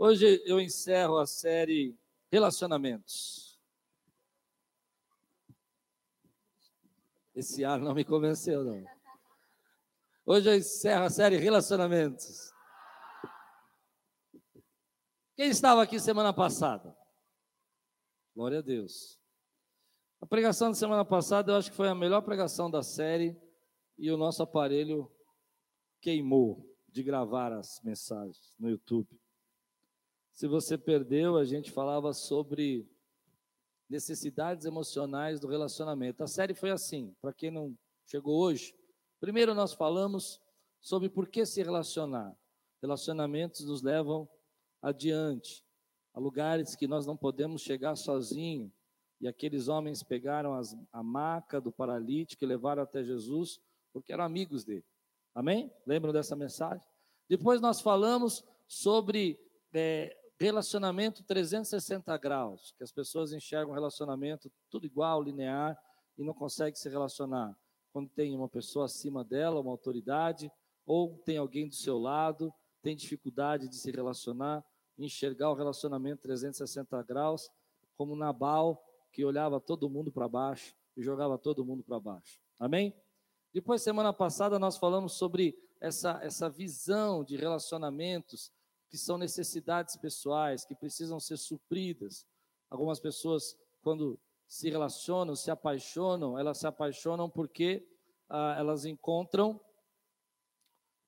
Hoje eu encerro a série Relacionamentos. Esse ar não me convenceu, não. Hoje eu encerro a série Relacionamentos. Quem estava aqui semana passada? Glória a Deus. A pregação da semana passada eu acho que foi a melhor pregação da série e o nosso aparelho queimou de gravar as mensagens no YouTube. Se você perdeu, a gente falava sobre necessidades emocionais do relacionamento. A série foi assim, para quem não chegou hoje. Primeiro nós falamos sobre por que se relacionar. Relacionamentos nos levam adiante, a lugares que nós não podemos chegar sozinho. E aqueles homens pegaram as, a maca do paralítico e levaram até Jesus, porque eram amigos dele. Amém? Lembram dessa mensagem? Depois nós falamos sobre é, relacionamento 360 graus, que as pessoas enxergam relacionamento tudo igual, linear, e não conseguem se relacionar. Quando tem uma pessoa acima dela, uma autoridade, ou tem alguém do seu lado, tem dificuldade de se relacionar, enxergar o relacionamento 360 graus, como Nabal, que olhava todo mundo para baixo e jogava todo mundo para baixo. Amém? Depois, semana passada, nós falamos sobre essa, essa visão de relacionamentos que são necessidades pessoais, que precisam ser supridas. Algumas pessoas, quando se relacionam, se apaixonam, elas se apaixonam porque ah, elas encontram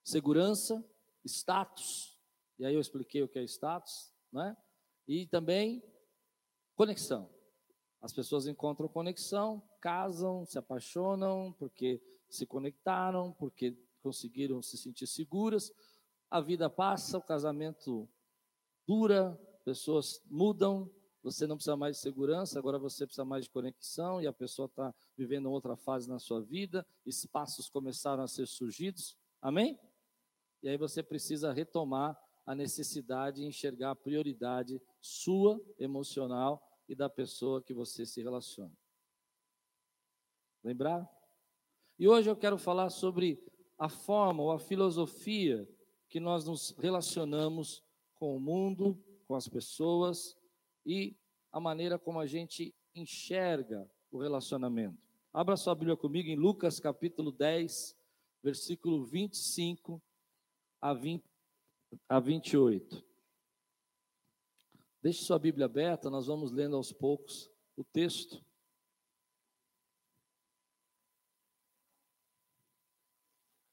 segurança, status, e aí eu expliquei o que é status, né? E também conexão. As pessoas encontram conexão, casam, se apaixonam porque se conectaram, porque conseguiram se sentir seguras, a vida passa, o casamento dura, pessoas mudam, você não precisa mais de segurança, agora você precisa mais de conexão e a pessoa está vivendo outra fase na sua vida, espaços começaram a ser surgidos, amém? E aí você precisa retomar a necessidade de enxergar a prioridade sua, emocional e da pessoa que você se relaciona. Lembrar? E hoje eu quero falar sobre a forma ou a filosofia que nós nos relacionamos com o mundo, com as pessoas e a maneira como a gente enxerga o relacionamento. Abra sua Bíblia comigo em Lucas capítulo 10, versículo 25 a, 20, a 28. Deixe sua Bíblia aberta, nós vamos lendo aos poucos o texto.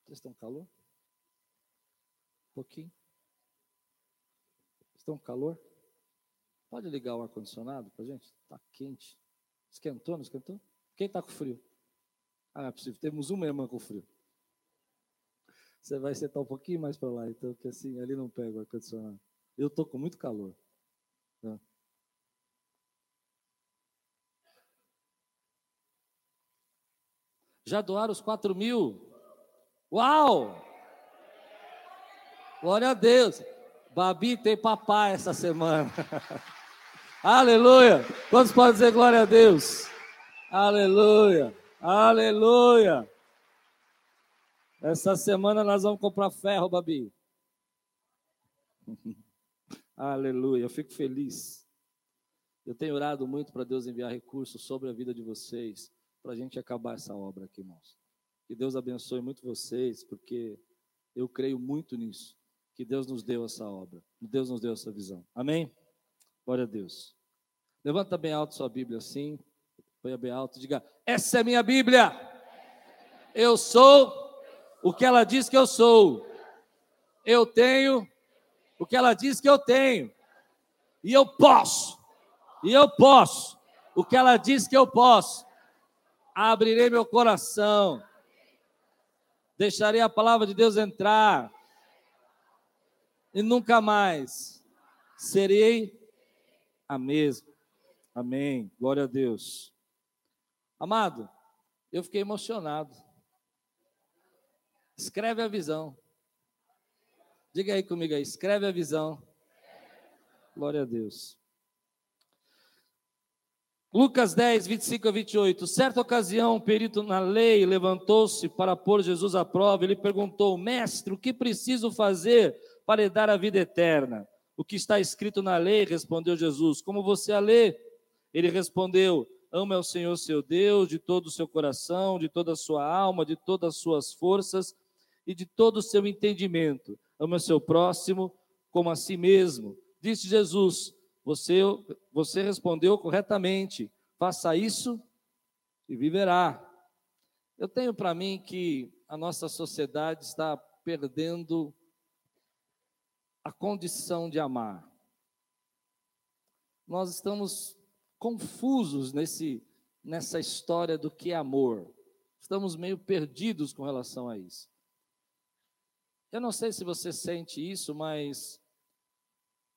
Vocês estão calor? Pouquinho. Estão com calor? Pode ligar o ar-condicionado para gente? Está quente. Esquentou, não esquentou? Quem está com frio? Ah, não é possível. Temos uma irmã com frio. Você vai sentar um pouquinho mais para lá, então, que assim, ali não pega o ar-condicionado. Eu estou com muito calor. Tá? Já doaram os quatro mil? Uau! Glória a Deus. Babi tem papai essa semana. Aleluia. Quantos podem dizer glória a Deus? Aleluia. Aleluia. Essa semana nós vamos comprar ferro, Babi. Aleluia. Eu fico feliz. Eu tenho orado muito para Deus enviar recursos sobre a vida de vocês, para a gente acabar essa obra aqui, irmãos. Que Deus abençoe muito vocês, porque eu creio muito nisso que Deus nos deu essa obra, Deus nos deu essa visão. Amém? Glória a Deus. Levanta bem alto sua Bíblia assim, põe bem alto, diga: Essa é minha Bíblia. Eu sou o que ela diz que eu sou. Eu tenho o que ela diz que eu tenho. E eu posso. E eu posso. O que ela diz que eu posso. Abrirei meu coração. Deixarei a palavra de Deus entrar e nunca mais serei a mesma. Amém. Glória a Deus. Amado, eu fiquei emocionado. Escreve a visão. Diga aí comigo aí, escreve a visão. Glória a Deus. Lucas 10, 25 a 28. Certa ocasião, um perito na lei levantou-se para pôr Jesus à prova. Ele perguntou: Mestre, o que preciso fazer para dar a vida eterna. o que está escrito na lei? Respondeu Jesus. Como você a lê? Ele respondeu: Ame ao Senhor seu Deus de todo o seu coração, de toda a sua alma, de todas as suas forças e de todo o seu entendimento. Ame o seu próximo como a si mesmo. Disse Jesus: Você, você respondeu corretamente. Faça isso e viverá. Eu tenho para mim que a nossa sociedade está perdendo a condição de amar. Nós estamos confusos nesse, nessa história do que é amor. Estamos meio perdidos com relação a isso. Eu não sei se você sente isso, mas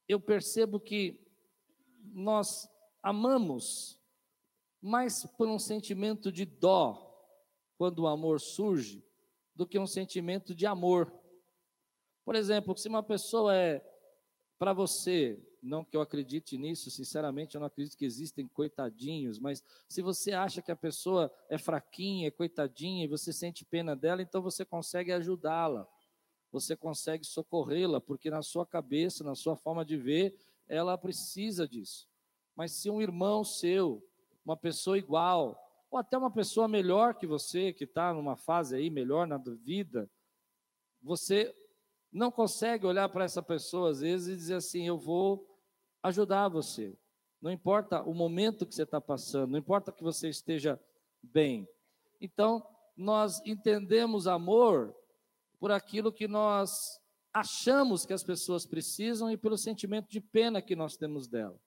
eu percebo que nós amamos mais por um sentimento de dó quando o amor surge do que um sentimento de amor. Por exemplo, se uma pessoa é para você, não que eu acredite nisso, sinceramente, eu não acredito que existem coitadinhos, mas se você acha que a pessoa é fraquinha, é coitadinha, e você sente pena dela, então você consegue ajudá-la, você consegue socorrê-la, porque na sua cabeça, na sua forma de ver, ela precisa disso. Mas se um irmão seu, uma pessoa igual, ou até uma pessoa melhor que você, que está numa fase aí melhor na vida, você não consegue olhar para essa pessoa às vezes e dizer assim: eu vou ajudar você. Não importa o momento que você está passando, não importa que você esteja bem. Então, nós entendemos amor por aquilo que nós achamos que as pessoas precisam e pelo sentimento de pena que nós temos dela.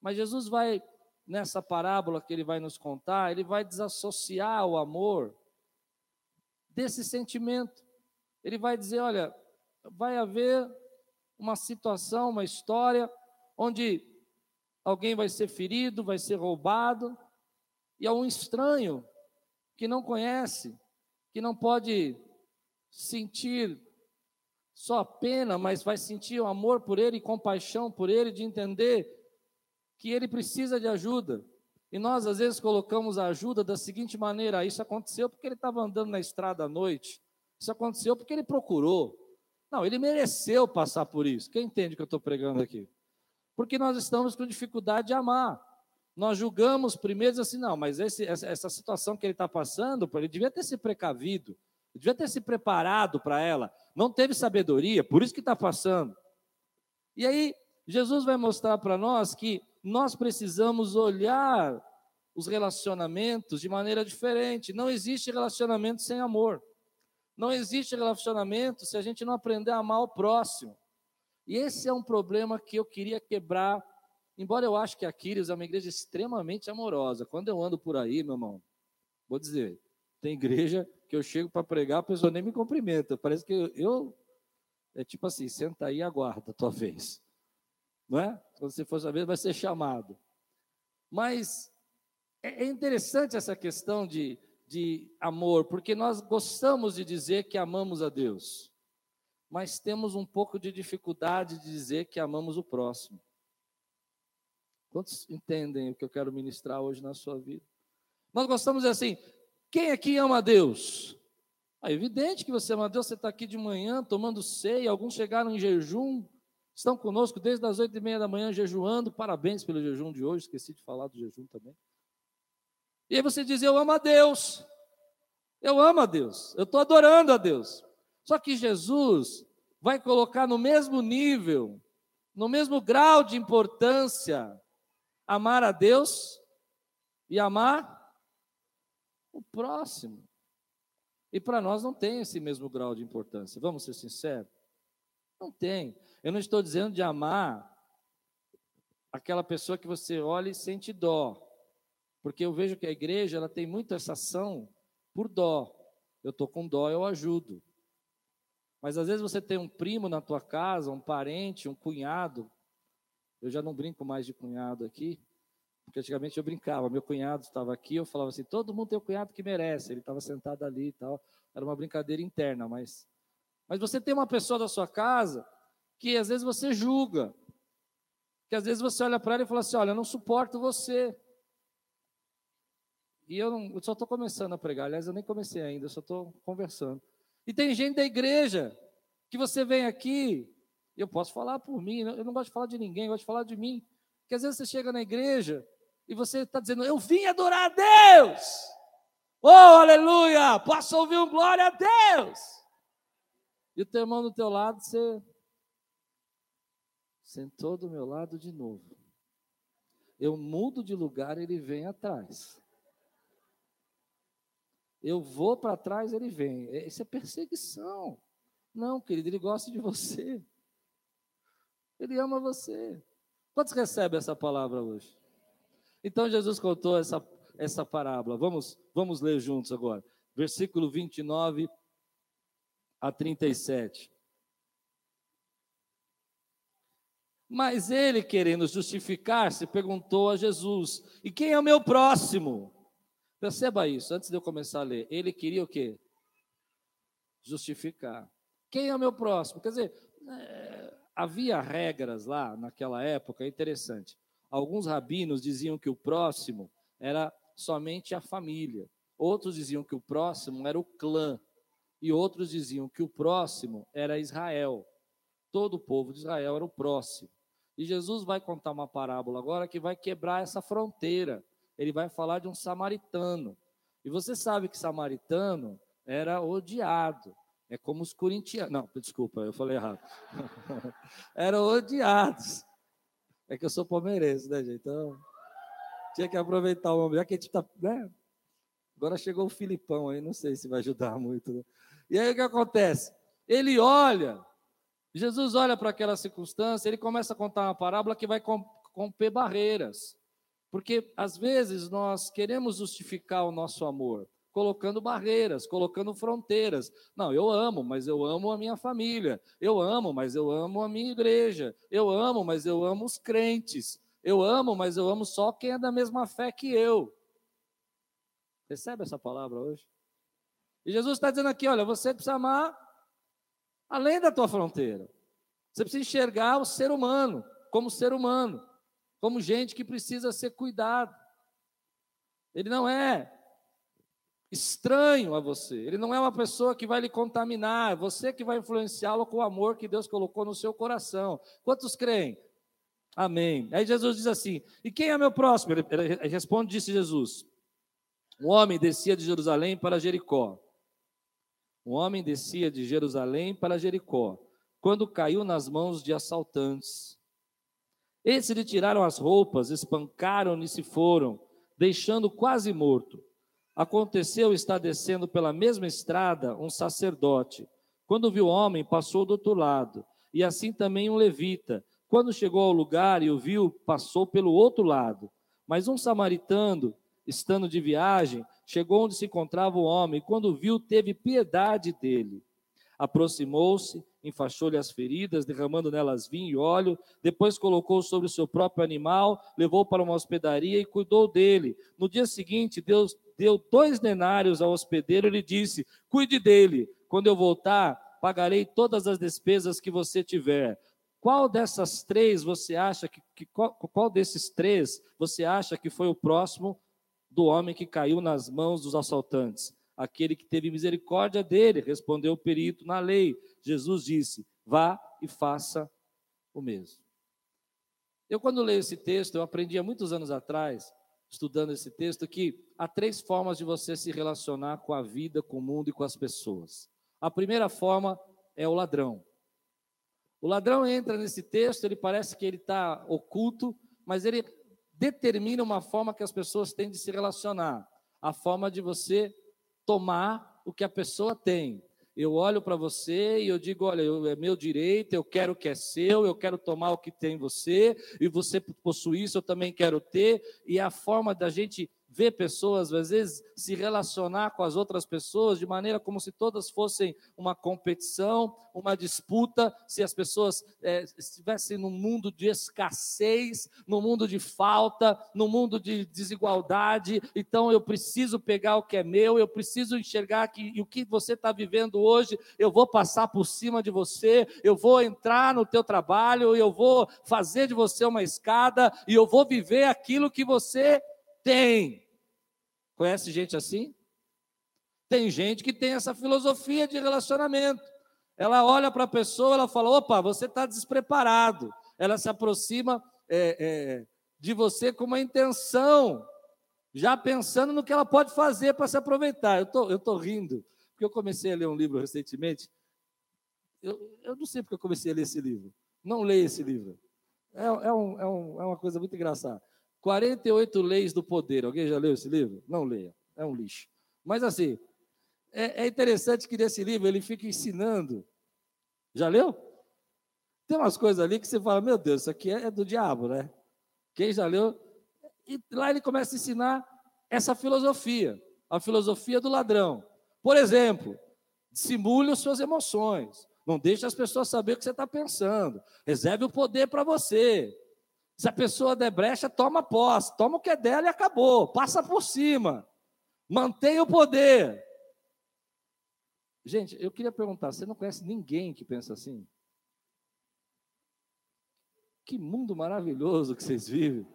Mas Jesus vai, nessa parábola que ele vai nos contar, ele vai desassociar o amor desse sentimento. Ele vai dizer: olha, vai haver uma situação, uma história, onde alguém vai ser ferido, vai ser roubado, e é um estranho que não conhece, que não pode sentir só pena, mas vai sentir o amor por ele, compaixão por ele, de entender que ele precisa de ajuda. E nós, às vezes, colocamos a ajuda da seguinte maneira: isso aconteceu porque ele estava andando na estrada à noite, isso aconteceu porque ele procurou, não, ele mereceu passar por isso. Quem entende o que eu estou pregando aqui? Porque nós estamos com dificuldade de amar. Nós julgamos primeiro assim, não, mas esse, essa, essa situação que ele está passando, ele devia ter se precavido, devia ter se preparado para ela, não teve sabedoria, por isso que está passando. E aí, Jesus vai mostrar para nós que nós precisamos olhar os relacionamentos de maneira diferente. Não existe relacionamento sem amor. Não existe relacionamento se a gente não aprender a amar o próximo. E esse é um problema que eu queria quebrar. Embora eu ache que a é uma igreja extremamente amorosa. Quando eu ando por aí, meu irmão, vou dizer, tem igreja que eu chego para pregar, a pessoa nem me cumprimenta. Parece que eu, eu é tipo assim, senta aí e aguarda a tua vez. Não é? Quando você for saber, vai ser chamado. Mas é, é interessante essa questão de de amor, porque nós gostamos de dizer que amamos a Deus, mas temos um pouco de dificuldade de dizer que amamos o próximo. Quantos entendem o que eu quero ministrar hoje na sua vida? Nós gostamos de assim, quem aqui ama a Deus? É evidente que você ama a Deus, você está aqui de manhã tomando ceia, alguns chegaram em jejum, estão conosco desde as oito e meia da manhã jejuando, parabéns pelo jejum de hoje, esqueci de falar do jejum também. E aí você diz: Eu amo a Deus. Eu amo a Deus. Eu estou adorando a Deus. Só que Jesus vai colocar no mesmo nível, no mesmo grau de importância, amar a Deus e amar o próximo. E para nós não tem esse mesmo grau de importância. Vamos ser sinceros? Não tem. Eu não estou dizendo de amar aquela pessoa que você olha e sente dó. Porque eu vejo que a igreja ela tem muito essa ação por dó. Eu estou com dó, eu ajudo. Mas às vezes você tem um primo na tua casa, um parente, um cunhado. Eu já não brinco mais de cunhado aqui, porque antigamente eu brincava. Meu cunhado estava aqui, eu falava assim: todo mundo tem um cunhado que merece. Ele estava sentado ali e tal. Era uma brincadeira interna, mas. Mas você tem uma pessoa da sua casa que às vezes você julga. Que às vezes você olha para ela e fala assim: olha, eu não suporto você. E eu, não, eu só estou começando a pregar. Aliás, eu nem comecei ainda, eu só estou conversando. E tem gente da igreja que você vem aqui. Eu posso falar por mim, eu não gosto de falar de ninguém, eu gosto de falar de mim. Porque às vezes você chega na igreja e você está dizendo, eu vim adorar a Deus. Oh, aleluia! Posso ouvir um glória a Deus? E o teu irmão do teu lado, você sentou do meu lado de novo. Eu mudo de lugar, ele vem atrás. Eu vou para trás, ele vem. É, isso é perseguição. Não, querido, ele gosta de você. Ele ama você. Quantos recebem essa palavra hoje? Então Jesus contou essa, essa parábola. Vamos, vamos ler juntos agora. Versículo 29 a 37. Mas ele, querendo justificar-se, perguntou a Jesus: E quem é o meu próximo? Perceba isso, antes de eu começar a ler. Ele queria o quê? Justificar. Quem é o meu próximo? Quer dizer, é, havia regras lá naquela época, interessante. Alguns rabinos diziam que o próximo era somente a família. Outros diziam que o próximo era o clã. E outros diziam que o próximo era Israel. Todo o povo de Israel era o próximo. E Jesus vai contar uma parábola agora que vai quebrar essa fronteira. Ele vai falar de um samaritano. E você sabe que samaritano era odiado. É como os corintianos. Não, desculpa, eu falei errado. Eram odiados. É que eu sou palmeirense, né, gente? Então, tinha que aproveitar o momento. Já que a gente está. Né? Agora chegou o Filipão aí, não sei se vai ajudar muito. Né? E aí o que acontece? Ele olha Jesus olha para aquela circunstância, ele começa a contar uma parábola que vai romper barreiras. Porque às vezes nós queremos justificar o nosso amor colocando barreiras, colocando fronteiras. Não, eu amo, mas eu amo a minha família. Eu amo, mas eu amo a minha igreja. Eu amo, mas eu amo os crentes. Eu amo, mas eu amo só quem é da mesma fé que eu. Recebe essa palavra hoje? E Jesus está dizendo aqui: olha, você precisa amar além da tua fronteira. Você precisa enxergar o ser humano como ser humano, como gente que precisa ser cuidado. Ele não é estranho a você, ele não é uma pessoa que vai lhe contaminar, é você que vai influenciá-lo com o amor que Deus colocou no seu coração. Quantos creem? Amém. Aí Jesus diz assim: E quem é meu próximo? Ele, ele responde, disse Jesus: Um homem descia de Jerusalém para Jericó um homem descia de Jerusalém para Jericó, quando caiu nas mãos de assaltantes. Esses lhe tiraram as roupas, espancaram-no e se foram, deixando quase morto. Aconteceu estar descendo pela mesma estrada um sacerdote. Quando viu o homem, passou do outro lado, e assim também um levita. Quando chegou ao lugar e o viu, passou pelo outro lado. Mas um samaritano, estando de viagem, chegou onde se encontrava o homem, e quando viu, teve piedade dele. Aproximou-se, enfaixou-lhe as feridas, derramando nelas vinho e óleo, depois colocou sobre o seu próprio animal, levou para uma hospedaria e cuidou dele. No dia seguinte, Deus deu dois denários ao hospedeiro e lhe disse: Cuide dele, quando eu voltar, pagarei todas as despesas que você tiver. Qual dessas três você acha que, que qual, qual desses três você acha que foi o próximo do homem que caiu nas mãos dos assaltantes. Aquele que teve misericórdia dele, respondeu o perito na lei. Jesus disse: vá e faça o mesmo. Eu, quando leio esse texto, eu aprendi há muitos anos atrás, estudando esse texto, que há três formas de você se relacionar com a vida, com o mundo e com as pessoas. A primeira forma é o ladrão. O ladrão entra nesse texto, ele parece que ele está oculto, mas ele determina uma forma que as pessoas têm de se relacionar, a forma de você tomar o que a pessoa tem. Eu olho para você e eu digo: olha, eu, é meu direito, eu quero o que é seu, eu quero tomar o que tem você, e você possui isso, eu também quero ter, e a forma da gente ver pessoas, às vezes, se relacionar com as outras pessoas de maneira como se todas fossem uma competição, uma disputa, se as pessoas é, estivessem num mundo de escassez, no mundo de falta, no mundo de desigualdade. Então, eu preciso pegar o que é meu, eu preciso enxergar que o que você está vivendo hoje, eu vou passar por cima de você, eu vou entrar no teu trabalho, eu vou fazer de você uma escada e eu vou viver aquilo que você tem. Conhece gente assim? Tem gente que tem essa filosofia de relacionamento. Ela olha para a pessoa, ela fala: opa, você está despreparado. Ela se aproxima é, é, de você com uma intenção, já pensando no que ela pode fazer para se aproveitar. Eu tô, estou tô rindo, porque eu comecei a ler um livro recentemente. Eu, eu não sei porque eu comecei a ler esse livro. Não leia esse livro. É, é, um, é, um, é uma coisa muito engraçada. 48 Leis do Poder. Alguém já leu esse livro? Não leia. É um lixo. Mas assim, é, é interessante que nesse livro ele fica ensinando. Já leu? Tem umas coisas ali que você fala, meu Deus, isso aqui é, é do diabo, né? Quem já leu? E lá ele começa a ensinar essa filosofia, a filosofia do ladrão. Por exemplo, dissimule as suas emoções. Não deixe as pessoas saber o que você está pensando. Reserve o poder para você. Se a pessoa der brecha, toma posse. Toma o que é dela e acabou. Passa por cima. Mantenha o poder. Gente, eu queria perguntar: você não conhece ninguém que pensa assim? Que mundo maravilhoso que vocês vivem.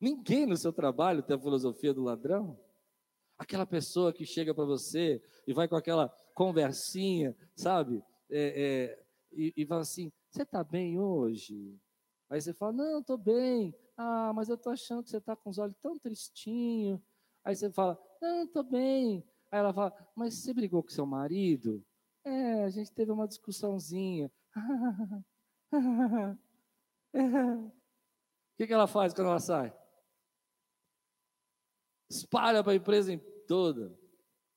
Ninguém no seu trabalho tem a filosofia do ladrão. Aquela pessoa que chega para você e vai com aquela conversinha, sabe? É, é, e, e fala assim: Você está bem hoje? Aí você fala: Não, estou bem. Ah, mas eu estou achando que você está com os olhos tão tristinho. Aí você fala: Não, estou bem. Aí ela fala: Mas você brigou com seu marido? É, a gente teve uma discussãozinha. O que, que ela faz quando ela sai? Espalha para a empresa toda.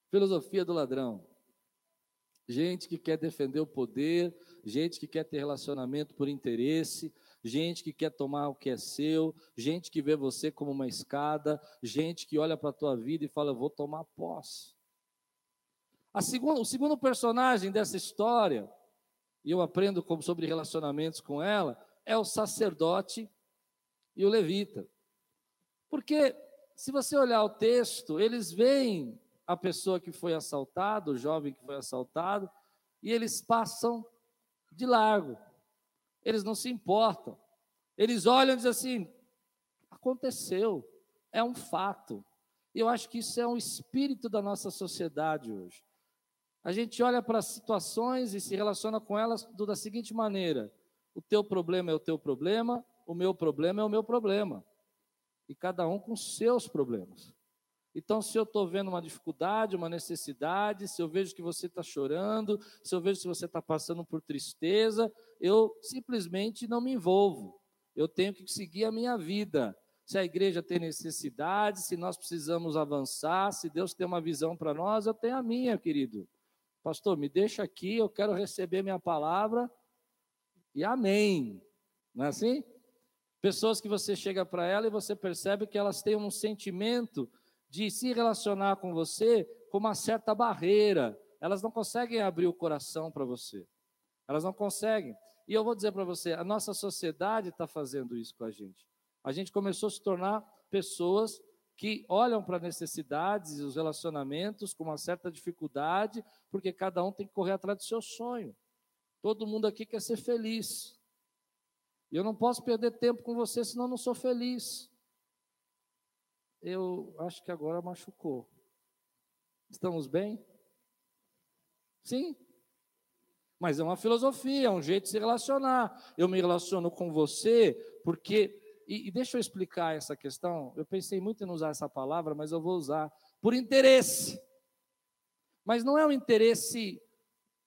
Filosofia do ladrão. Gente que quer defender o poder, gente que quer ter relacionamento por interesse, gente que quer tomar o que é seu, gente que vê você como uma escada, gente que olha para a tua vida e fala: vou tomar posse. Segunda, o segundo personagem dessa história, e eu aprendo como, sobre relacionamentos com ela, é o sacerdote e o levita. Porque, se você olhar o texto, eles veem a pessoa que foi assaltada, o jovem que foi assaltado, e eles passam de largo. Eles não se importam. Eles olham e dizem assim: aconteceu, é um fato. E eu acho que isso é um espírito da nossa sociedade hoje. A gente olha para as situações e se relaciona com elas da seguinte maneira: o teu problema é o teu problema, o meu problema é o meu problema. E cada um com seus problemas. Então, se eu estou vendo uma dificuldade, uma necessidade, se eu vejo que você está chorando, se eu vejo que você está passando por tristeza, eu simplesmente não me envolvo. Eu tenho que seguir a minha vida. Se a igreja tem necessidade, se nós precisamos avançar, se Deus tem uma visão para nós, eu tenho a minha, querido. Pastor, me deixa aqui, eu quero receber minha palavra e amém. Não é assim? Pessoas que você chega para ela e você percebe que elas têm um sentimento de se relacionar com você com uma certa barreira. Elas não conseguem abrir o coração para você. Elas não conseguem. E eu vou dizer para você, a nossa sociedade está fazendo isso com a gente. A gente começou a se tornar pessoas que olham para necessidades e os relacionamentos com uma certa dificuldade, porque cada um tem que correr atrás do seu sonho. Todo mundo aqui quer ser feliz. E eu não posso perder tempo com você, senão eu não sou feliz. Eu acho que agora machucou. Estamos bem? Sim? Mas é uma filosofia, é um jeito de se relacionar. Eu me relaciono com você porque. E, e deixa eu explicar essa questão. Eu pensei muito em usar essa palavra, mas eu vou usar. Por interesse. Mas não é um interesse,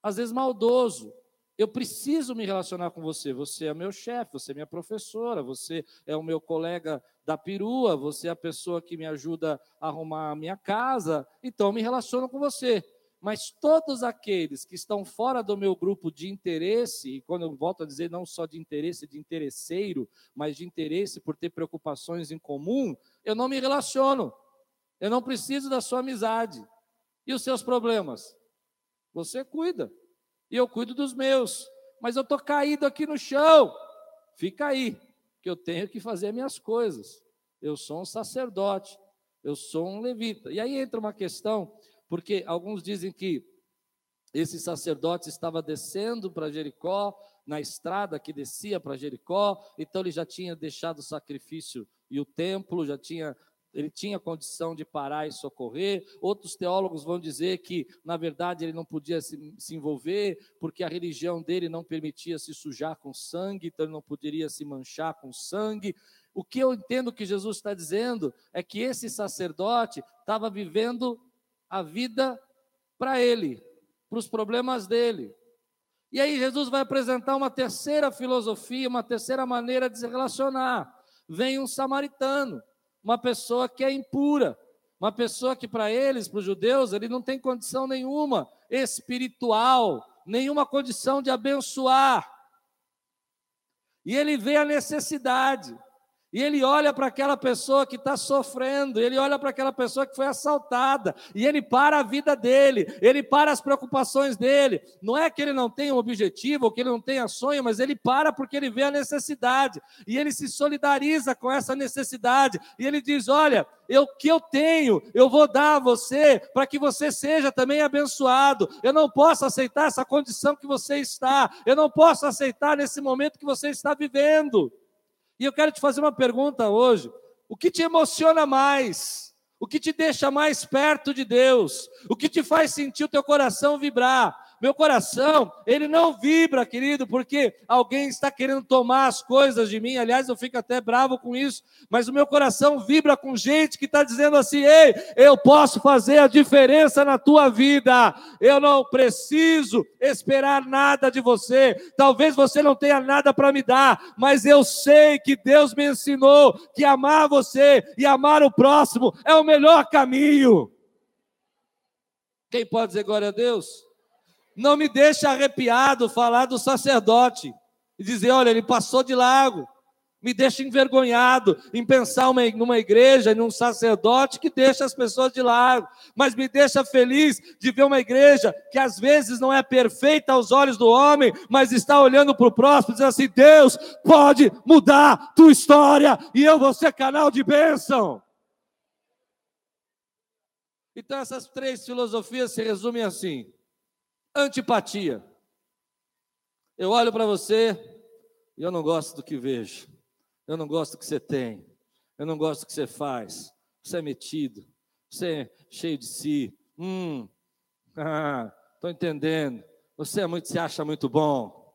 às vezes, maldoso. Eu preciso me relacionar com você. Você é meu chefe, você é minha professora, você é o meu colega da perua, você é a pessoa que me ajuda a arrumar a minha casa. Então, me relaciono com você. Mas todos aqueles que estão fora do meu grupo de interesse, e quando eu volto a dizer não só de interesse de interesseiro, mas de interesse por ter preocupações em comum, eu não me relaciono. Eu não preciso da sua amizade. E os seus problemas? Você cuida e eu cuido dos meus. Mas eu estou caído aqui no chão. Fica aí, que eu tenho que fazer minhas coisas. Eu sou um sacerdote, eu sou um levita. E aí entra uma questão, porque alguns dizem que esse sacerdote estava descendo para Jericó, na estrada que descia para Jericó, então ele já tinha deixado o sacrifício e o templo, já tinha ele tinha condição de parar e socorrer. Outros teólogos vão dizer que, na verdade, ele não podia se, se, envolver, porque a religião dele não permitia se sujar com sangue, então ele não poderia se manchar com sangue. O que eu entendo que Jesus está dizendo é que esse sacerdote estava vivendo a vida para ele, para os problemas dele. E aí Jesus vai apresentar uma terceira filosofia, uma terceira maneira de se relacionar. Vem um samaritano uma pessoa que é impura, uma pessoa que para eles, para os judeus, ele não tem condição nenhuma espiritual, nenhuma condição de abençoar. E ele vê a necessidade. E ele olha para aquela pessoa que está sofrendo, ele olha para aquela pessoa que foi assaltada, e ele para a vida dele, ele para as preocupações dele. Não é que ele não tenha um objetivo, ou que ele não tenha sonho, mas ele para porque ele vê a necessidade, e ele se solidariza com essa necessidade, e ele diz: Olha, o que eu tenho, eu vou dar a você, para que você seja também abençoado. Eu não posso aceitar essa condição que você está, eu não posso aceitar nesse momento que você está vivendo. E eu quero te fazer uma pergunta hoje: o que te emociona mais? O que te deixa mais perto de Deus? O que te faz sentir o teu coração vibrar? Meu coração, ele não vibra, querido, porque alguém está querendo tomar as coisas de mim. Aliás, eu fico até bravo com isso, mas o meu coração vibra com gente que está dizendo assim: ei, eu posso fazer a diferença na tua vida. Eu não preciso esperar nada de você. Talvez você não tenha nada para me dar, mas eu sei que Deus me ensinou que amar você e amar o próximo é o melhor caminho. Quem pode dizer glória a Deus? Não me deixe arrepiado falar do sacerdote e dizer: olha, ele passou de lago. Me deixa envergonhado em pensar uma, numa igreja, num sacerdote que deixa as pessoas de lado, mas me deixa feliz de ver uma igreja que às vezes não é perfeita aos olhos do homem, mas está olhando para o próximo dizendo assim: Deus pode mudar tua história e eu vou ser canal de bênção. Então, essas três filosofias se resumem assim: Antipatia. Eu olho para você e eu não gosto do que vejo. Eu não gosto do que você tem. Eu não gosto do que você faz. Você é metido. Você é cheio de si. Hum, ah, estou entendendo. Você é muito, se acha muito bom.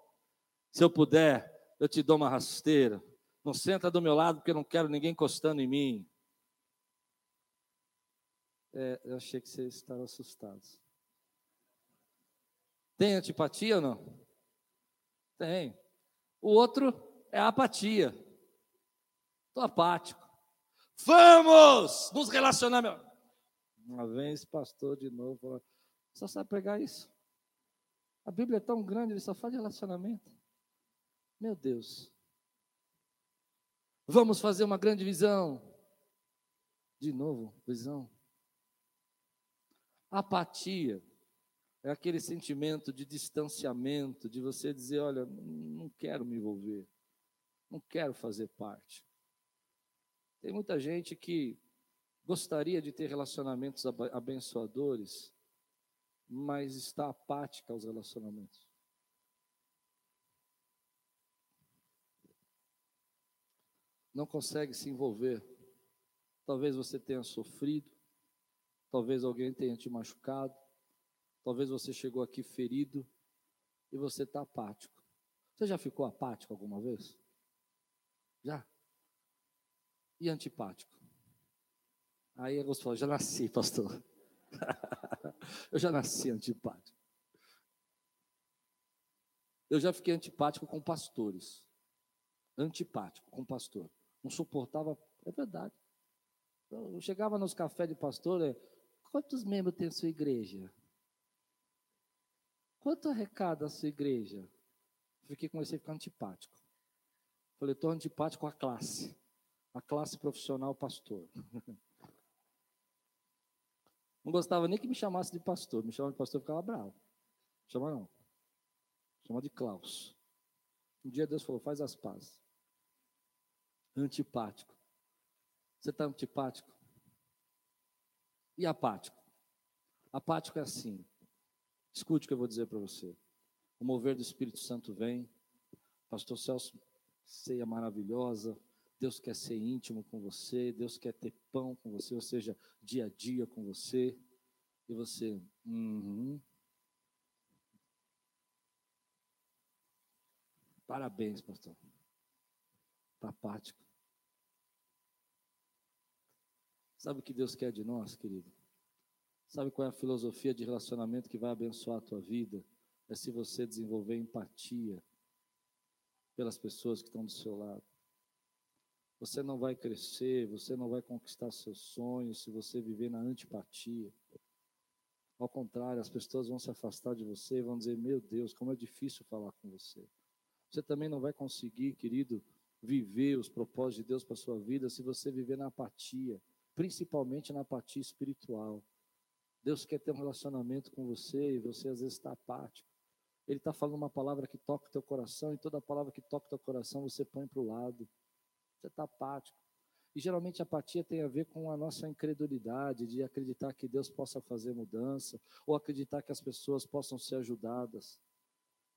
Se eu puder, eu te dou uma rasteira. Não senta do meu lado porque eu não quero ninguém encostando em mim. É, eu achei que vocês estavam assustados. Tem antipatia ou não? Tem. O outro é a apatia. Estou apático. Vamos nos relacionar. Uma vez, pastor, de novo, só sabe pegar isso. A Bíblia é tão grande, ele só faz relacionamento. Meu Deus. Vamos fazer uma grande visão. De novo, visão. Apatia é aquele sentimento de distanciamento, de você dizer: olha, não quero me envolver, não quero fazer parte. Tem muita gente que gostaria de ter relacionamentos abençoadores, mas está apática aos relacionamentos. Não consegue se envolver. Talvez você tenha sofrido, talvez alguém tenha te machucado, Talvez você chegou aqui ferido e você está apático. Você já ficou apático alguma vez? Já? E antipático? Aí Augusto falou: já nasci, pastor. eu já nasci antipático. Eu já fiquei antipático com pastores. Antipático com pastor. Não suportava, é verdade. Eu chegava nos cafés de pastor, é, quantos membros tem a sua igreja? Quanto arrecada a sua igreja? Fiquei, comecei a ficar antipático. Falei, estou antipático à classe. A classe profissional pastor. Não gostava nem que me chamasse de pastor. Me chamava de pastor, ficava bravo. Chama não. Chama de Klaus. Um dia Deus falou, faz as pazes. Antipático. Você está antipático? E apático? Apático é assim. Escute o que eu vou dizer para você. O mover do Espírito Santo vem. Pastor Celso, ceia maravilhosa. Deus quer ser íntimo com você, Deus quer ter pão com você, ou seja, dia a dia com você. E você, uhum. Parabéns, pastor. Está apático. Sabe o que Deus quer de nós, querido? Sabe qual é a filosofia de relacionamento que vai abençoar a tua vida? É se você desenvolver empatia pelas pessoas que estão do seu lado. Você não vai crescer, você não vai conquistar seus sonhos se você viver na antipatia. Ao contrário, as pessoas vão se afastar de você e vão dizer: Meu Deus, como é difícil falar com você. Você também não vai conseguir, querido, viver os propósitos de Deus para a sua vida se você viver na apatia principalmente na apatia espiritual. Deus quer ter um relacionamento com você e você às vezes está apático. Ele está falando uma palavra que toca o teu coração e toda palavra que toca o teu coração você põe para o lado. Você está apático. E geralmente a apatia tem a ver com a nossa incredulidade de acreditar que Deus possa fazer mudança ou acreditar que as pessoas possam ser ajudadas.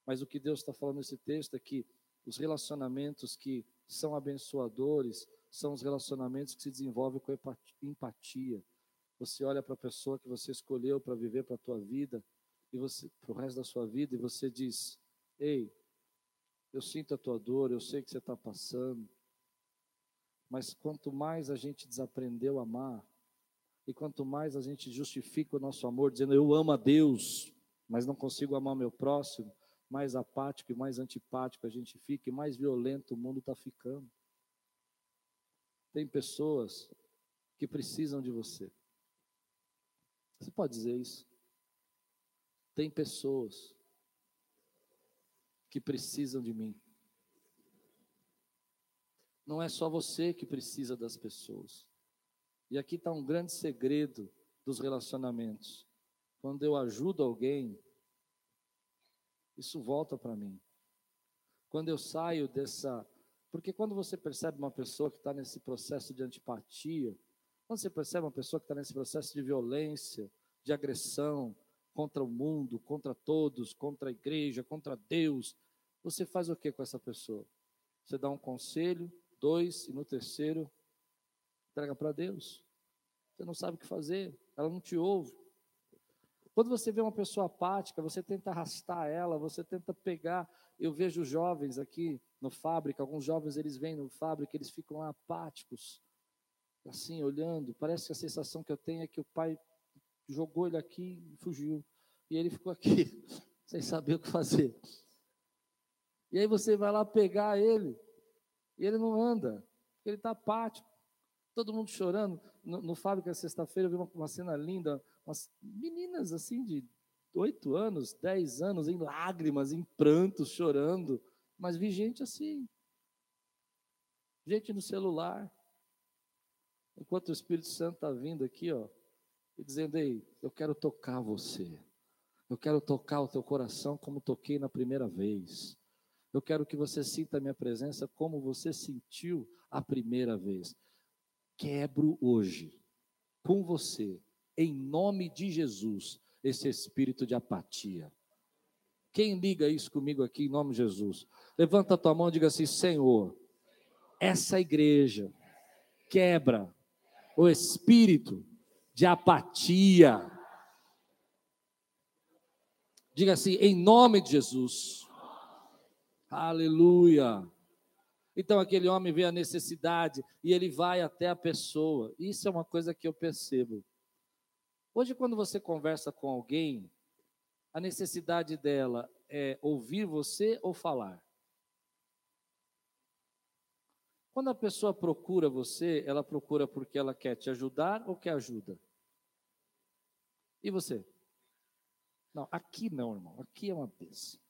Mas o que Deus está falando nesse texto é que os relacionamentos que são abençoadores são os relacionamentos que se desenvolvem com empatia. Você olha para a pessoa que você escolheu para viver para a tua vida e você para o resto da sua vida e você diz: Ei, eu sinto a tua dor, eu sei que você está passando. Mas quanto mais a gente desaprendeu a amar, e quanto mais a gente justifica o nosso amor, dizendo eu amo a Deus, mas não consigo amar meu próximo, mais apático e mais antipático a gente fica, e mais violento o mundo está ficando. Tem pessoas que precisam de você. Você pode dizer isso? Tem pessoas que precisam de mim. Não é só você que precisa das pessoas. E aqui está um grande segredo dos relacionamentos. Quando eu ajudo alguém, isso volta para mim. Quando eu saio dessa porque quando você percebe uma pessoa que está nesse processo de antipatia, quando você percebe uma pessoa que está nesse processo de violência, de agressão contra o mundo, contra todos, contra a igreja, contra Deus, você faz o que com essa pessoa? Você dá um conselho, dois, e no terceiro, entrega para Deus. Você não sabe o que fazer, ela não te ouve. Quando você vê uma pessoa apática, você tenta arrastar ela, você tenta pegar. Eu vejo jovens aqui no fábrica, alguns jovens eles vêm no fábrica, eles ficam apáticos, assim, olhando. Parece que a sensação que eu tenho é que o pai jogou ele aqui e fugiu. E ele ficou aqui, sem saber o que fazer. E aí você vai lá pegar ele, e ele não anda, ele está apático. Todo mundo chorando. No, no fábrica, sexta-feira, eu vi uma, uma cena linda, umas meninas assim de oito anos, dez anos, em lágrimas, em prantos, chorando. Mas vi gente assim, gente no celular, enquanto o Espírito Santo está vindo aqui, ó, e dizendo: Ei, eu quero tocar você, eu quero tocar o teu coração como toquei na primeira vez. Eu quero que você sinta a minha presença como você sentiu a primeira vez. Quebro hoje, com você, em nome de Jesus, esse espírito de apatia. Quem liga isso comigo aqui em nome de Jesus? Levanta a tua mão e diga assim: Senhor, essa igreja quebra o espírito de apatia. Diga assim, em nome de Jesus. Aleluia. Então aquele homem vê a necessidade e ele vai até a pessoa. Isso é uma coisa que eu percebo. Hoje, quando você conversa com alguém, a necessidade dela é ouvir você ou falar? Quando a pessoa procura você, ela procura porque ela quer te ajudar ou quer ajuda? E você? Não, aqui não, irmão. Aqui é uma bênção.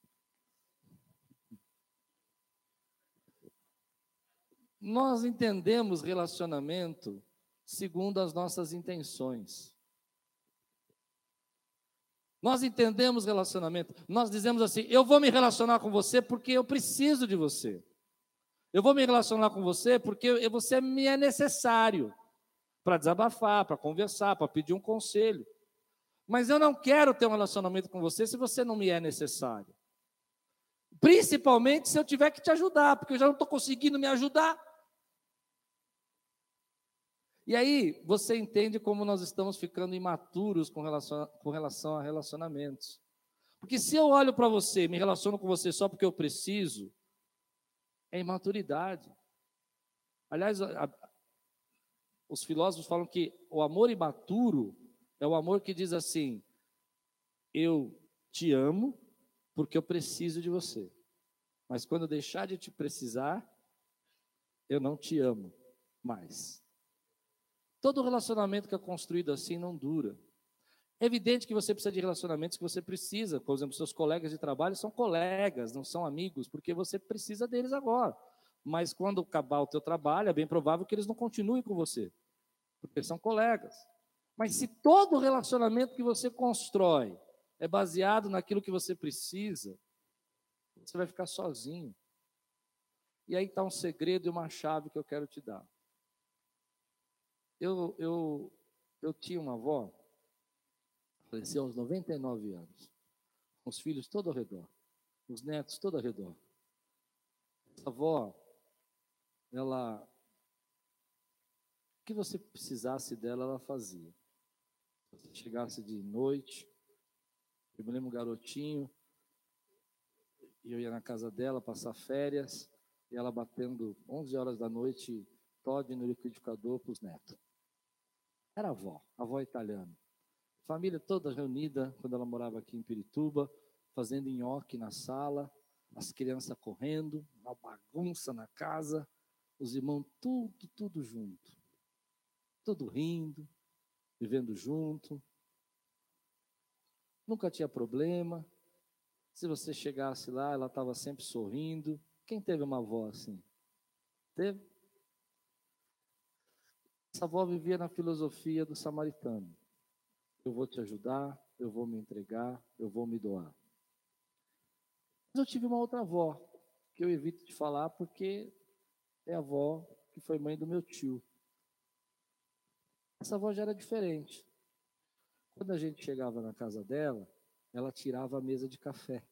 Nós entendemos relacionamento segundo as nossas intenções. Nós entendemos relacionamento. Nós dizemos assim: eu vou me relacionar com você porque eu preciso de você. Eu vou me relacionar com você porque você me é necessário para desabafar, para conversar, para pedir um conselho. Mas eu não quero ter um relacionamento com você se você não me é necessário. Principalmente se eu tiver que te ajudar, porque eu já não estou conseguindo me ajudar. E aí você entende como nós estamos ficando imaturos com relação, com relação a relacionamentos. Porque se eu olho para você, me relaciono com você só porque eu preciso, é imaturidade. Aliás, a, a, os filósofos falam que o amor imaturo é o amor que diz assim: eu te amo porque eu preciso de você. Mas quando eu deixar de te precisar, eu não te amo mais. Todo relacionamento que é construído assim não dura. É evidente que você precisa de relacionamentos que você precisa. Por exemplo, seus colegas de trabalho são colegas, não são amigos, porque você precisa deles agora. Mas quando acabar o teu trabalho, é bem provável que eles não continuem com você, porque são colegas. Mas se todo relacionamento que você constrói é baseado naquilo que você precisa, você vai ficar sozinho. E aí está um segredo e uma chave que eu quero te dar. Eu, eu, eu tinha uma avó faleceu aos 99 anos, com os filhos todo ao redor, os netos todo ao redor. Essa avó, ela, o que você precisasse dela, ela fazia. Se você chegasse de noite, eu me lembro um garotinho, e eu ia na casa dela passar férias, e ela batendo 11 horas da noite, Todd no liquidificador para os netos. Era avó, avó italiana. Família toda reunida quando ela morava aqui em Pirituba, fazendo nhoque na sala, as crianças correndo, uma bagunça na casa, os irmãos tudo, tudo junto. Tudo rindo, vivendo junto. Nunca tinha problema. Se você chegasse lá, ela estava sempre sorrindo. Quem teve uma avó assim? Teve? Essa avó vivia na filosofia do samaritano eu vou te ajudar, eu vou me entregar, eu vou me doar. Mas eu tive uma outra avó, que eu evito de falar porque é a avó que foi mãe do meu tio. Essa avó já era diferente. Quando a gente chegava na casa dela, ela tirava a mesa de café.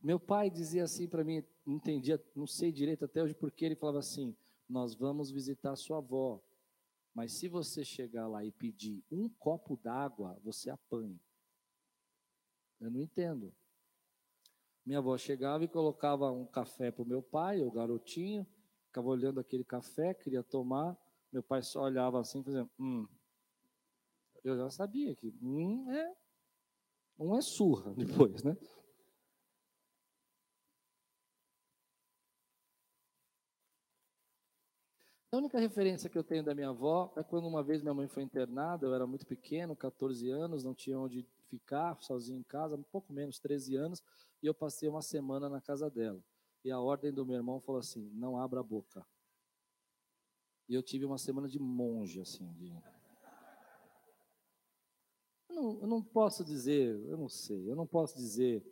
Meu pai dizia assim para mim, não entendia, não sei direito até hoje porque ele falava assim: "Nós vamos visitar sua avó. Mas se você chegar lá e pedir um copo d'água, você apanha. Eu não entendo. Minha avó chegava e colocava um café para o meu pai, o garotinho, ficava olhando aquele café, queria tomar. Meu pai só olhava assim, fazendo, hum. Eu já sabia que um é, um é surra depois, né? A única referência que eu tenho da minha avó é quando uma vez minha mãe foi internada, eu era muito pequeno, 14 anos, não tinha onde ficar, sozinho em casa, um pouco menos, 13 anos, e eu passei uma semana na casa dela. E a ordem do meu irmão falou assim: não abra a boca. E eu tive uma semana de monge, assim. De... Eu, não, eu não posso dizer, eu não sei, eu não posso dizer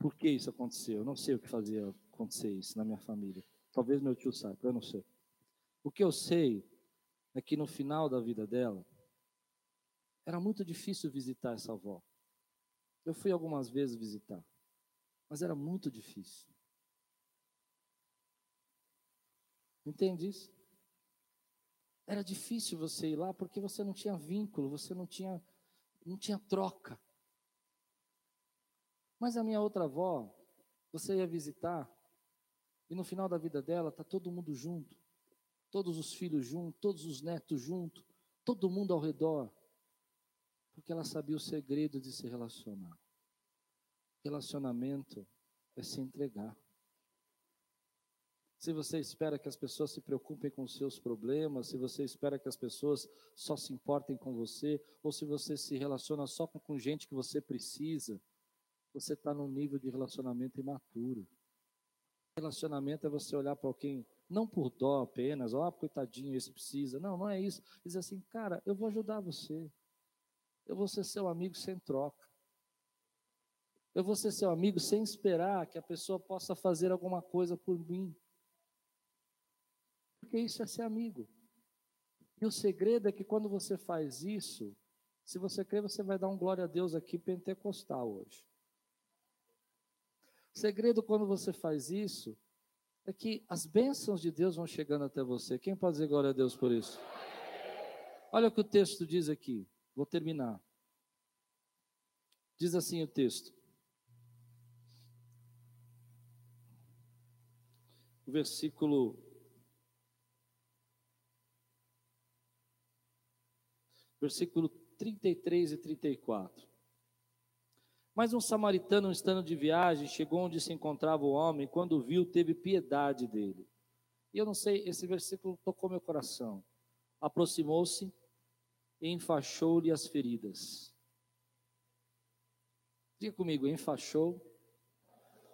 por que isso aconteceu, eu não sei o que fazer acontecer isso na minha família. Talvez meu tio saiba, eu não sei. O que eu sei é que no final da vida dela, era muito difícil visitar essa avó. Eu fui algumas vezes visitar, mas era muito difícil. Entende isso? Era difícil você ir lá porque você não tinha vínculo, você não tinha, não tinha troca. Mas a minha outra avó, você ia visitar, e no final da vida dela está todo mundo junto, todos os filhos juntos, todos os netos juntos, todo mundo ao redor, porque ela sabia o segredo de se relacionar. Relacionamento é se entregar. Se você espera que as pessoas se preocupem com seus problemas, se você espera que as pessoas só se importem com você, ou se você se relaciona só com, com gente que você precisa, você está num nível de relacionamento imaturo. Relacionamento é você olhar para alguém, não por dó apenas, ó, oh, coitadinho, esse precisa. Não, não é isso. Diz assim, cara, eu vou ajudar você. Eu vou ser seu amigo sem troca. Eu vou ser seu amigo sem esperar que a pessoa possa fazer alguma coisa por mim. Porque isso é ser amigo. E o segredo é que quando você faz isso, se você crer, você vai dar um glória a Deus aqui pentecostal hoje. O segredo quando você faz isso é que as bênçãos de Deus vão chegando até você. Quem pode dizer glória a Deus por isso? Olha o que o texto diz aqui. Vou terminar. Diz assim o texto. versículo versículo 33 e 34. Mas um samaritano, estando de viagem, chegou onde se encontrava o homem, quando viu, teve piedade dele. E eu não sei, esse versículo tocou meu coração. Aproximou-se e enfaixou-lhe as feridas. Diga comigo, enfaixou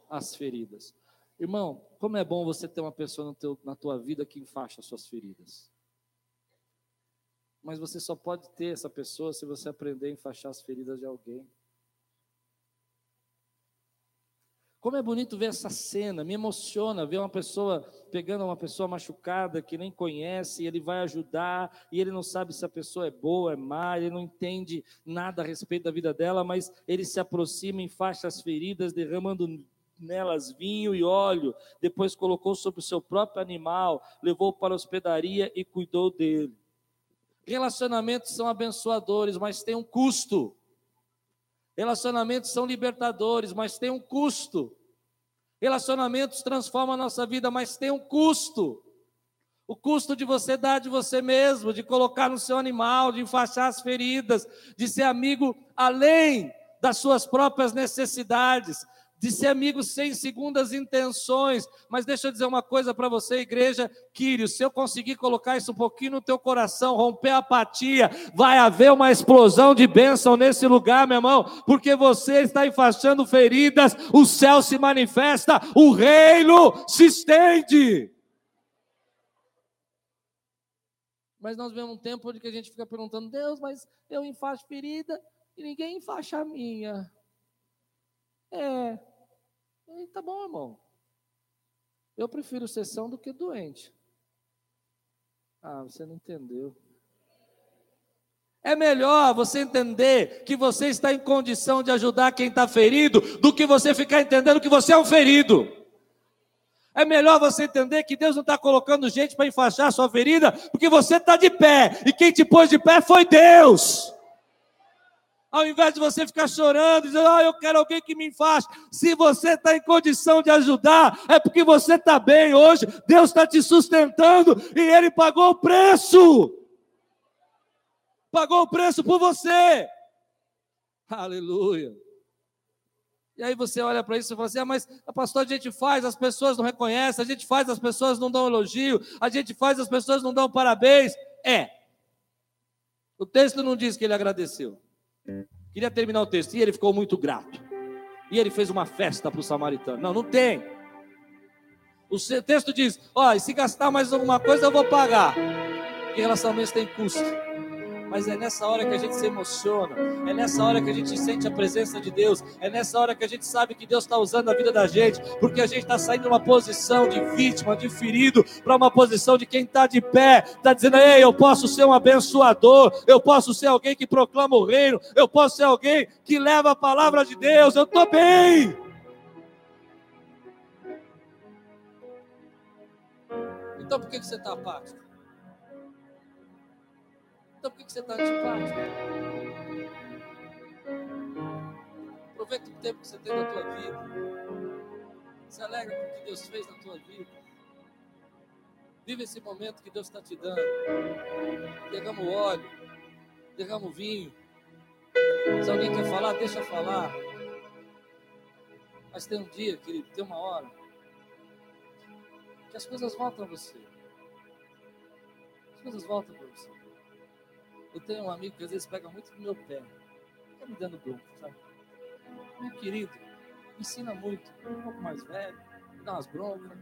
as feridas. Irmão, como é bom você ter uma pessoa teu, na tua vida que enfaixa as suas feridas. Mas você só pode ter essa pessoa se você aprender a enfaixar as feridas de alguém. Como é bonito ver essa cena, me emociona ver uma pessoa pegando uma pessoa machucada que nem conhece, e ele vai ajudar, e ele não sabe se a pessoa é boa, é má, ele não entende nada a respeito da vida dela, mas ele se aproxima, enfaixa as feridas, derramando nelas vinho e óleo, depois colocou sobre o seu próprio animal, levou para a hospedaria e cuidou dele. Relacionamentos são abençoadores, mas tem um custo. Relacionamentos são libertadores, mas tem um custo. Relacionamentos transformam a nossa vida, mas tem um custo. O custo de você dar de você mesmo, de colocar no seu animal, de enfaixar as feridas, de ser amigo além das suas próprias necessidades, de ser amigo sem segundas intenções. Mas deixa eu dizer uma coisa para você, igreja, Quírio, se eu conseguir colocar isso um pouquinho no teu coração, romper a apatia, vai haver uma explosão de bênção nesse lugar, meu irmão, porque você está enfaixando feridas, o céu se manifesta, o reino se estende. Mas nós vemos um tempo onde a gente fica perguntando, Deus, mas eu enfaixo ferida e ninguém enfaixa a minha. É. E tá bom, irmão. Eu prefiro ser são do que doente. Ah, você não entendeu. É melhor você entender que você está em condição de ajudar quem está ferido do que você ficar entendendo que você é um ferido. É melhor você entender que Deus não está colocando gente para enfaixar a sua ferida, porque você está de pé, e quem te pôs de pé foi Deus. Ao invés de você ficar chorando, dizendo, ah, eu quero alguém que me enfaixe. Se você está em condição de ajudar, é porque você está bem hoje. Deus está te sustentando e Ele pagou o preço. Pagou o preço por você. Aleluia. E aí você olha para isso e fala assim: ah, mas pastor, a gente faz, as pessoas não reconhecem, a gente faz, as pessoas não dão elogio, a gente faz, as pessoas não dão parabéns. É. O texto não diz que ele agradeceu. Queria terminar o texto. E ele ficou muito grato. E ele fez uma festa para o samaritano. Não, não tem. O texto diz: oh, se gastar mais alguma coisa, eu vou pagar. Porque relacionamentos tem custo. Mas é nessa hora que a gente se emociona, é nessa hora que a gente sente a presença de Deus, é nessa hora que a gente sabe que Deus está usando a vida da gente, porque a gente está saindo de uma posição de vítima, de ferido, para uma posição de quem está de pé, está dizendo: Ei, eu posso ser um abençoador, eu posso ser alguém que proclama o reino, eu posso ser alguém que leva a palavra de Deus, eu estou bem. Então por que você está apático? Então por que você está antipático? Aproveita o tempo que você tem na tua vida. Se alegra com o que Deus fez na tua vida. Vive esse momento que Deus está te dando. Derrama o óleo, derrama o vinho. Se alguém quer falar, deixa falar. Mas tem um dia, querido, tem uma hora, que as coisas voltam a você. As coisas voltam para você. Eu tenho um amigo que às vezes pega muito no meu pé. Fica me dando bronca, sabe? Meu querido, ensina muito. Um pouco mais velho, me dá umas broncas.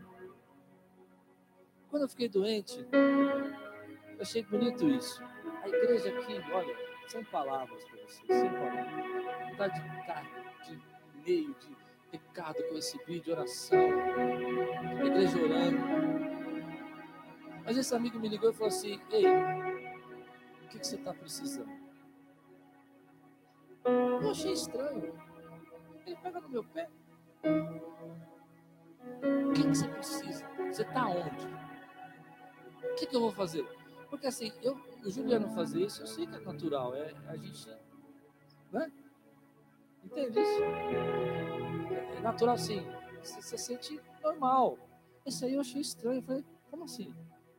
Quando eu fiquei doente, eu achei bonito isso. A igreja aqui, olha, sem palavras para vocês, sem palavras. Está de carne, de meio, de pecado que eu recebi, de oração. A igreja orando. Mas esse amigo me ligou e falou assim: Ei, o que, que você está precisando? Eu achei estranho. Ele pega no meu pé. O que, que você precisa? Você está onde? O que, que eu vou fazer? Porque assim, eu, o Juliano fazer isso, eu sei que é natural, é a gente, né? Entende isso? É, natural assim, você, você sente normal. Isso aí eu achei estranho, eu falei, como assim?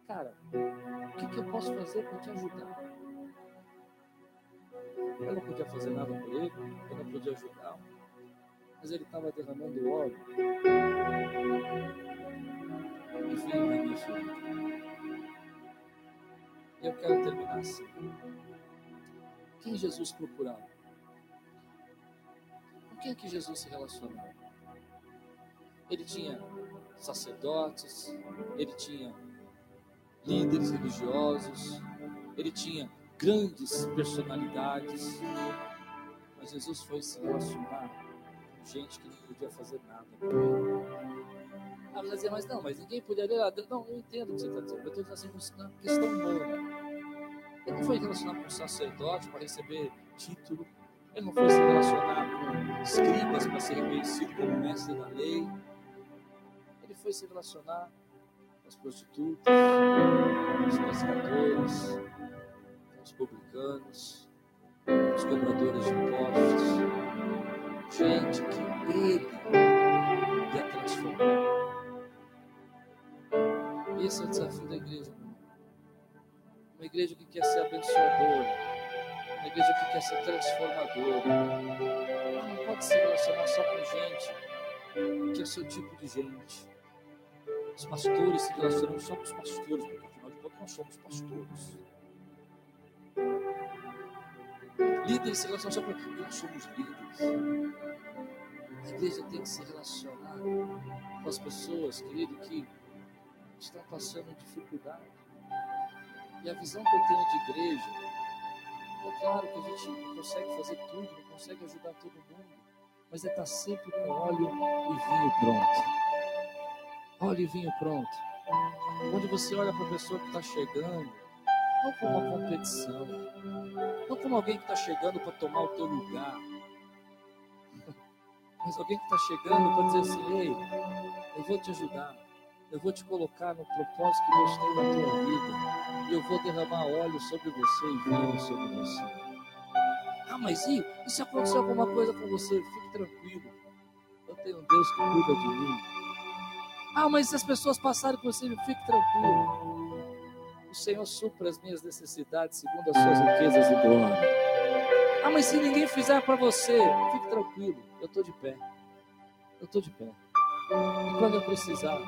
Cara, o que, que eu posso fazer para te ajudar? Eu não podia fazer nada por ele, eu não podia ajudar, mas ele estava derramando óleo. E veio na minha ferida. Eu quero terminar assim. Quem Jesus procurava? Com quem é que Jesus se relacionava? Ele tinha sacerdotes, ele tinha líderes religiosos, ele tinha grandes personalidades, mas Jesus foi se relacionar com gente que não podia fazer nada por ele. Ah, vai dizer, mas não, mas ninguém poderia. Não, eu entendo o que você está dizendo, eu estou dizendo uma questão humana. Ele não foi relacionar com sacerdote para receber título, ele não foi se relacionar com escribas para ser reconhecido como mestre da lei, ele foi se relacionar com as prostitutas, com os pescadores, com os publicanos, os cobradores de impostos, gente que ele ia transformar. Esse é o desafio da igreja. Uma igreja que quer ser abençoadora. Uma igreja que quer ser transformadora. Não pode se relacionar só com gente que é seu tipo de gente. Os pastores se relacionam só com os pastores, porque afinal de contas nós somos pastores. Líderes se relacionam só com porque nós somos líderes. A igreja tem que se relacionar com as pessoas, querido, que estão passando dificuldade. E a visão que eu tenho de igreja, é claro que a gente não consegue fazer tudo, não consegue ajudar todo mundo, mas é estar sempre com óleo e vinho pronto. Óleo e vinho pronto. Onde você olha para a pessoa que está chegando, não como uma competição, não como alguém que está chegando para tomar o teu lugar, mas alguém que está chegando para dizer assim: ei, eu vou te ajudar eu vou te colocar no propósito que Deus tem na tua vida. E eu vou derramar óleo sobre você e vinho sobre você. Ah, mas e, e se acontecer alguma coisa com você? Fique tranquilo. Eu tenho um Deus que cuida de mim. Ah, mas se as pessoas passarem por você, fique tranquilo. O Senhor supra as minhas necessidades segundo as suas riquezas e glória. Ah, mas se ninguém fizer para você, fique tranquilo. Eu estou de pé. Eu estou de pé. E quando eu precisar,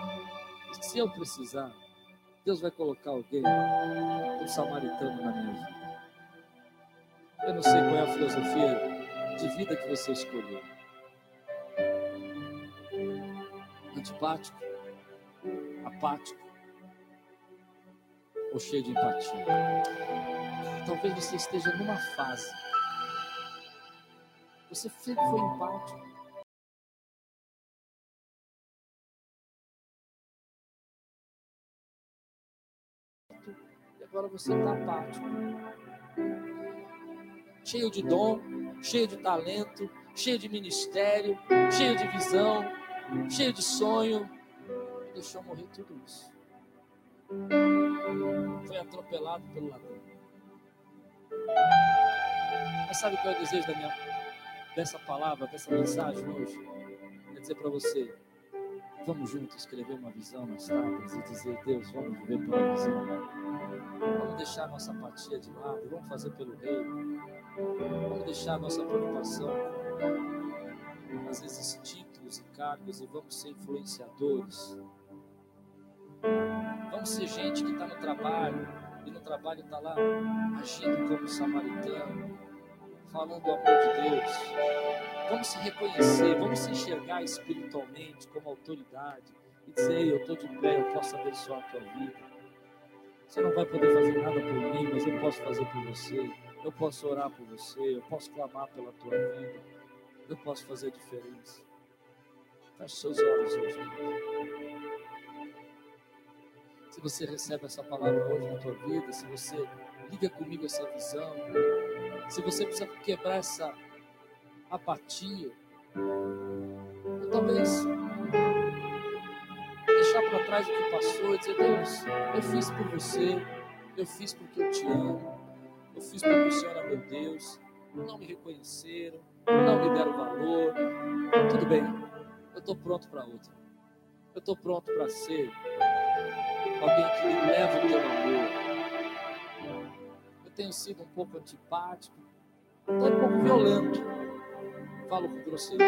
se eu precisar, Deus vai colocar alguém, um samaritano na minha vida. Eu não sei qual é a filosofia de vida que você escolheu. Antipático, apático ou cheio de empatia. Talvez você esteja numa fase. Você sempre foi empático. agora você está apático. Cheio de dom, cheio de talento, cheio de ministério, cheio de visão, cheio de sonho. Deixou morrer tudo isso. Foi atropelado pelo ladrão. Mas sabe qual é o desejo da minha, dessa palavra, dessa mensagem hoje? É dizer para você: Vamos juntos escrever uma visão nas tábuas e dizer, Deus, vamos viver pela visão. Vamos deixar nossa apatia de lado, vamos fazer pelo reino. Vamos deixar nossa preocupação às vezes, títulos e cargos e vamos ser influenciadores. Vamos ser gente que está no trabalho e no trabalho está lá agindo como samaritano, falando do amor de Deus Vamos se reconhecer, vamos se enxergar espiritualmente como autoridade e dizer: Eu estou de pé, eu posso abençoar a tua vida. Você não vai poder fazer nada por mim, mas eu posso fazer por você. Eu posso orar por você, eu posso clamar pela tua vida. Eu posso fazer diferença. Feche seus olhos hoje. Se você recebe essa palavra hoje na tua vida, se você liga comigo essa visão, se você precisa quebrar essa apatia. Ou talvez. Deixar para trás o que passou e dizer, Deus, eu fiz por você, eu fiz porque eu te amo, eu fiz porque o Senhor é meu Deus, não me reconheceram, não me deram valor. Tudo bem, eu estou pronto para outra. Eu estou pronto para ser alguém que me leva o teu amor. Eu tenho sido um pouco antipático, até um pouco violento. Falo com grosseria,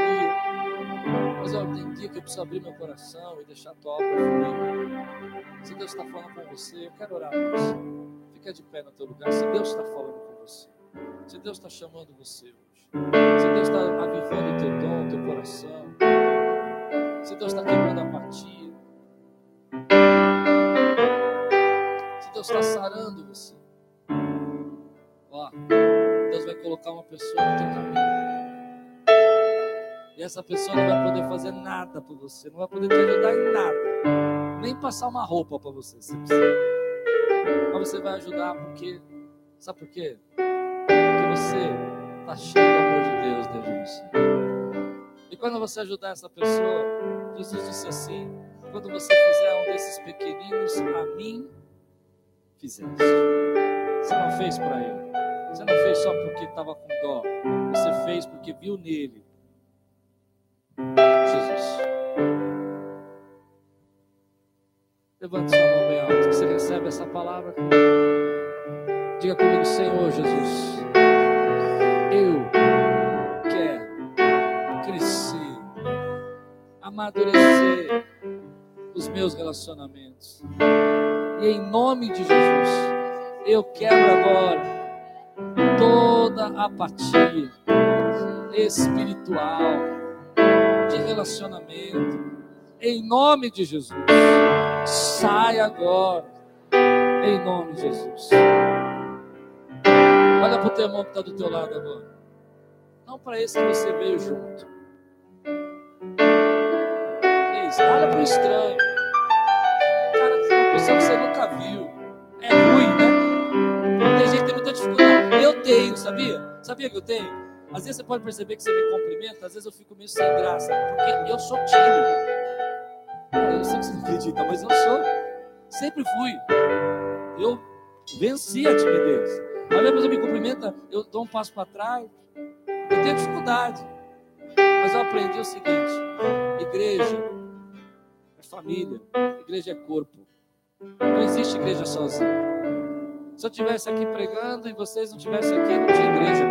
mas eu dia que eu preciso abrir meu coração e deixar a tua obra fluir. Se Deus está falando com você, eu quero orar por você. Fica de pé no teu lugar. Se Deus está falando com você, se Deus está chamando você hoje, se Deus está avivando o teu dom, o teu coração, se Deus está quebrando a apatia, Deus está sarando você, ó, Deus vai colocar uma pessoa no teu caminho. E essa pessoa não vai poder fazer nada por você, não vai poder te ajudar em nada, nem passar uma roupa para você, se precisa. Mas você vai ajudar porque, sabe por quê? Porque você está cheio do amor de Deus dentro de você. E quando você ajudar essa pessoa, Jesus disse assim: quando você fizer um desses pequeninos, a mim fizeste. Você não fez para ele. Você não fez só porque estava com dó. Você fez porque viu nele Jesus. Levante sua mão bem alta. Você recebe essa palavra. Diga comigo, Senhor Jesus. Eu quero crescer, amadurecer os meus relacionamentos. Em nome de Jesus, eu quebro agora toda apatia espiritual de relacionamento. Em nome de Jesus. Sai agora. Em nome de Jesus. Olha para o teu irmão que está do teu lado agora. Não para esse que você veio junto. Isso, olha para o estranho. Cara, que você nunca viu. É ruim, né? Tem gente que tem muita dificuldade. Eu tenho, sabia? Sabia que eu tenho? Às vezes você pode perceber que você me cumprimenta, às vezes eu fico meio sem graça, porque eu sou tímido. Eu sei que você não acredita, mas eu sou. Sempre fui. Eu venci a timidez. Às vezes pessoa me cumprimenta, eu dou um passo para trás. Eu tenho dificuldade. Mas eu aprendi o seguinte: igreja é família, igreja é corpo. Não existe igreja sozinha. Se eu estivesse aqui pregando e vocês não estivessem aqui, não tinha igreja.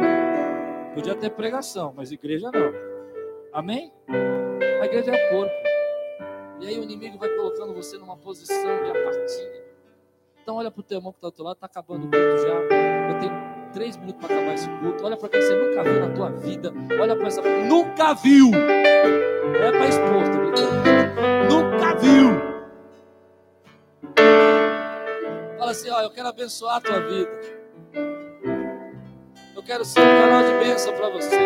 Podia ter pregação, mas igreja não. Amém? A igreja é o corpo. E aí o inimigo vai colocando você numa posição de apatia. Então olha para o teu irmão que está do teu lado, está acabando o culto já. Eu tenho três minutos para acabar esse culto. Olha para quem você nunca viu na tua vida. Olha para essa. Nunca viu! Não é para expor, tá Nunca viu! Fala assim, ó, eu quero abençoar a tua vida. Eu quero ser um canal de bênção para você.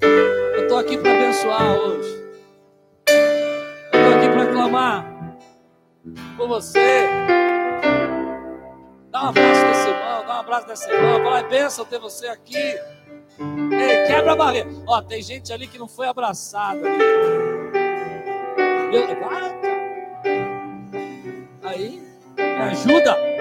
Eu estou aqui para abençoar hoje. Eu estou aqui para clamar por você. Dá um abraço nesse irmão, dá um abraço nessa irmã. Fala, é bênção ter você aqui. Ei, quebra a barreira. Ó, tem gente ali que não foi abraçada. Ali. Aí, me ajuda.